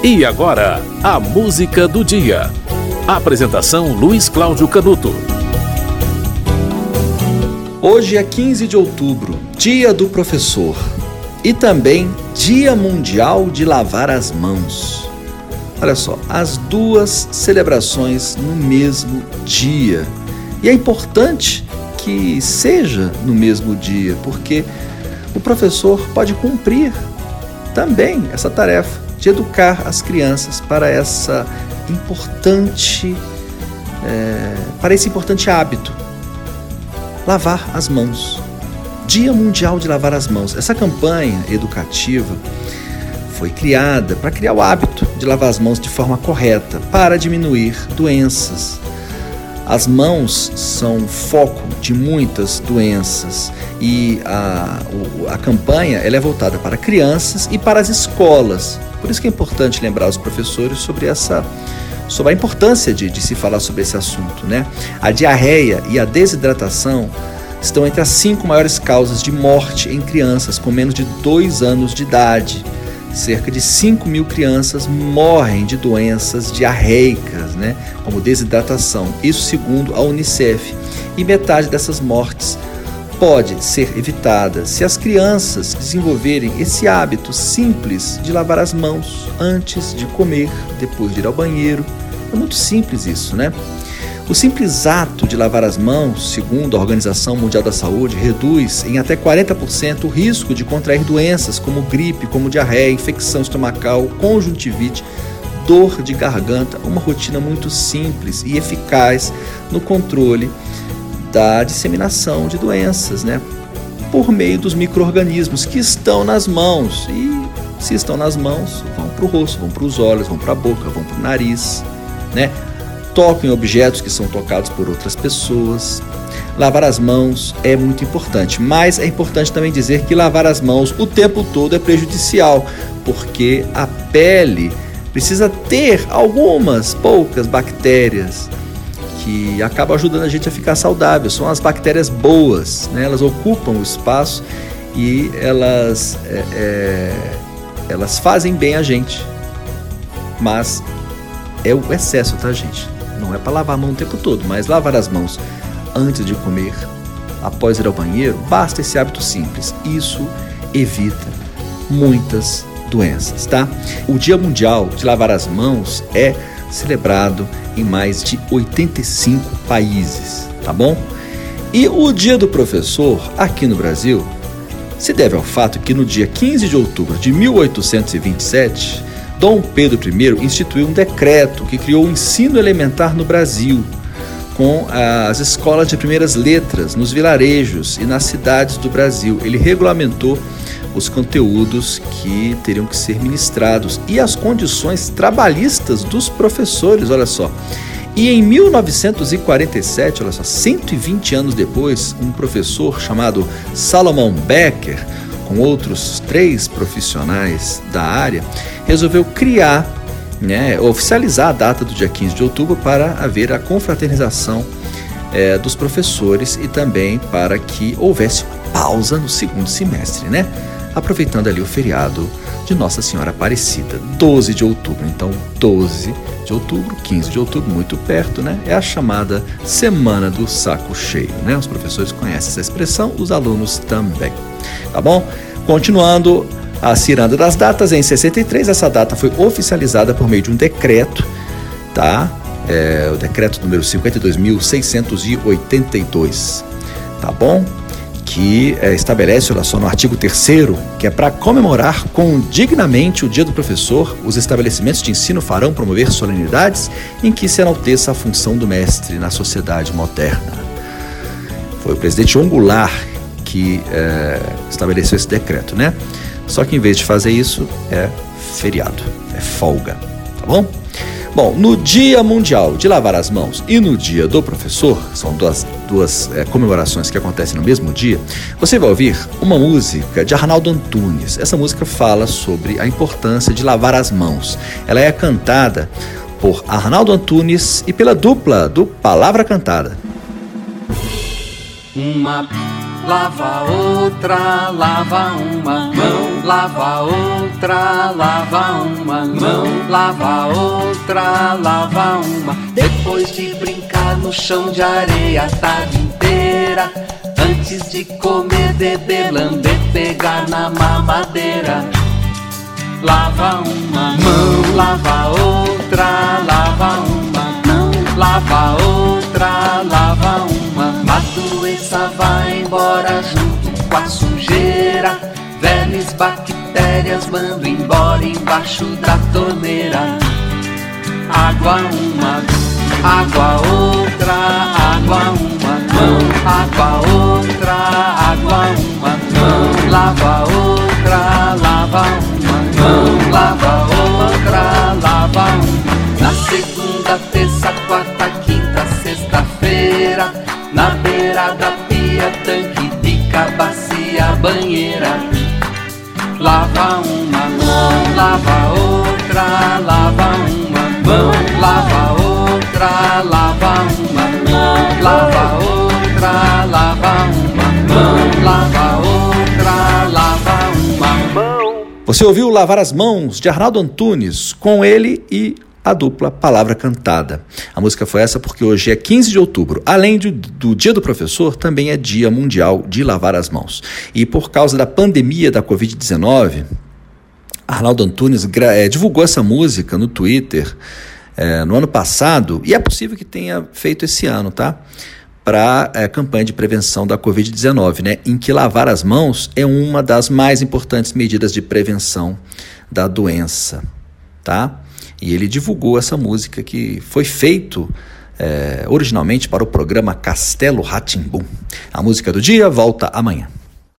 E agora, a música do dia. Apresentação Luiz Cláudio Canuto. Hoje é 15 de outubro, Dia do Professor, e também Dia Mundial de Lavar as Mãos. Olha só, as duas celebrações no mesmo dia. E é importante que seja no mesmo dia, porque o professor pode cumprir também essa tarefa de educar as crianças para essa importante é, para esse importante hábito. Lavar as mãos. Dia Mundial de Lavar as Mãos. Essa campanha educativa foi criada para criar o hábito de lavar as mãos de forma correta para diminuir doenças as mãos são foco de muitas doenças e a, a campanha ela é voltada para crianças e para as escolas. Por isso que é importante lembrar os professores sobre essa sobre a importância de, de se falar sobre esse assunto. Né? A diarreia e a desidratação estão entre as cinco maiores causas de morte em crianças com menos de dois anos de idade. Cerca de 5 mil crianças morrem de doenças diarreicas, né, como desidratação, isso segundo a Unicef. E metade dessas mortes pode ser evitada se as crianças desenvolverem esse hábito simples de lavar as mãos antes de comer, depois de ir ao banheiro. É muito simples isso, né? O simples ato de lavar as mãos, segundo a Organização Mundial da Saúde, reduz em até 40% o risco de contrair doenças como gripe, como diarreia, infecção estomacal, conjuntivite, dor de garganta. Uma rotina muito simples e eficaz no controle da disseminação de doenças, né? Por meio dos micro-organismos que estão nas mãos. E se estão nas mãos, vão para o rosto, vão para os olhos, vão para a boca, vão para o nariz, né? Tocam em objetos que são tocados por outras pessoas. Lavar as mãos é muito importante, mas é importante também dizer que lavar as mãos o tempo todo é prejudicial, porque a pele precisa ter algumas poucas bactérias que acabam ajudando a gente a ficar saudável. São as bactérias boas, né? elas ocupam o espaço e elas, é, é, elas fazem bem a gente. Mas é o excesso, tá, gente? Não é para lavar a mão o tempo todo, mas lavar as mãos antes de comer, após ir ao banheiro, basta esse hábito simples. Isso evita muitas doenças, tá? O Dia Mundial de Lavar as Mãos é celebrado em mais de 85 países, tá bom? E o Dia do Professor, aqui no Brasil, se deve ao fato que no dia 15 de outubro de 1827, Dom Pedro I instituiu um decreto que criou o ensino elementar no Brasil, com as escolas de primeiras letras nos vilarejos e nas cidades do Brasil. Ele regulamentou os conteúdos que teriam que ser ministrados e as condições trabalhistas dos professores, olha só. E em 1947, olha só, 120 anos depois, um professor chamado Salomon Becker com outros três profissionais da área, resolveu criar, né, oficializar a data do dia 15 de outubro para haver a confraternização é, dos professores e também para que houvesse uma pausa no segundo semestre, né? Aproveitando ali o feriado de Nossa Senhora Aparecida, 12 de outubro. Então, 12 de outubro, 15 de outubro, muito perto, né? É a chamada Semana do Saco Cheio, né? Os professores conhecem essa expressão, os alunos também. Tá bom? Continuando a ciranda das datas, em 63 essa data foi oficializada por meio de um decreto, tá? É, o decreto número 52.682, tá bom? Que é, estabelece, olha só, no artigo 3 que é para comemorar com dignamente o Dia do Professor, os estabelecimentos de ensino farão promover solenidades em que se enalteça a função do mestre na sociedade moderna. Foi o presidente João que é, estabeleceu esse decreto, né? Só que em vez de fazer isso, é feriado, é folga, tá bom? Bom, no Dia Mundial de Lavar as Mãos e no Dia do Professor, são duas, duas é, comemorações que acontecem no mesmo dia, você vai ouvir uma música de Arnaldo Antunes. Essa música fala sobre a importância de lavar as mãos. Ela é cantada por Arnaldo Antunes e pela dupla do Palavra Cantada. Uma lava outra, lava uma mão, lava outra, lava uma mão, lava outra, lava uma. Depois de brincar no chão de areia a tarde inteira, antes de comer, beber, lamber, pegar na mamadeira. Lava uma mão, lava outra, lava uma mão, lava outra, lava uma. A doença vai embora junto com a sujeira. Velhas bactérias mando embora embaixo da torneira. Água uma, água outra, água uma mão, água outra, água uma mão, lava outra, lava uma mão, lava outra, lava uma. Na segunda, terça, quarta, quinta, sexta-feira, na beira da pia, tanque, pica, bacia, banheira. Lava uma mão, lava outra, lava uma Você ouviu Lavar as Mãos de Arnaldo Antunes, com ele e a dupla Palavra Cantada. A música foi essa porque hoje é 15 de outubro. Além do, do, Dia do Professor, também é Dia Mundial de Lavar as Mãos. E por causa da pandemia da Covid-19, Arnaldo Antunes é, divulgou essa música no Twitter é, no ano passado, e é possível que tenha feito esse ano, tá? Para a é, campanha de prevenção da Covid-19, né? Em que lavar as mãos é uma das mais importantes medidas de prevenção da doença, tá? E ele divulgou essa música que foi feito é, originalmente para o programa Castelo Ratimbum. A música do dia volta amanhã.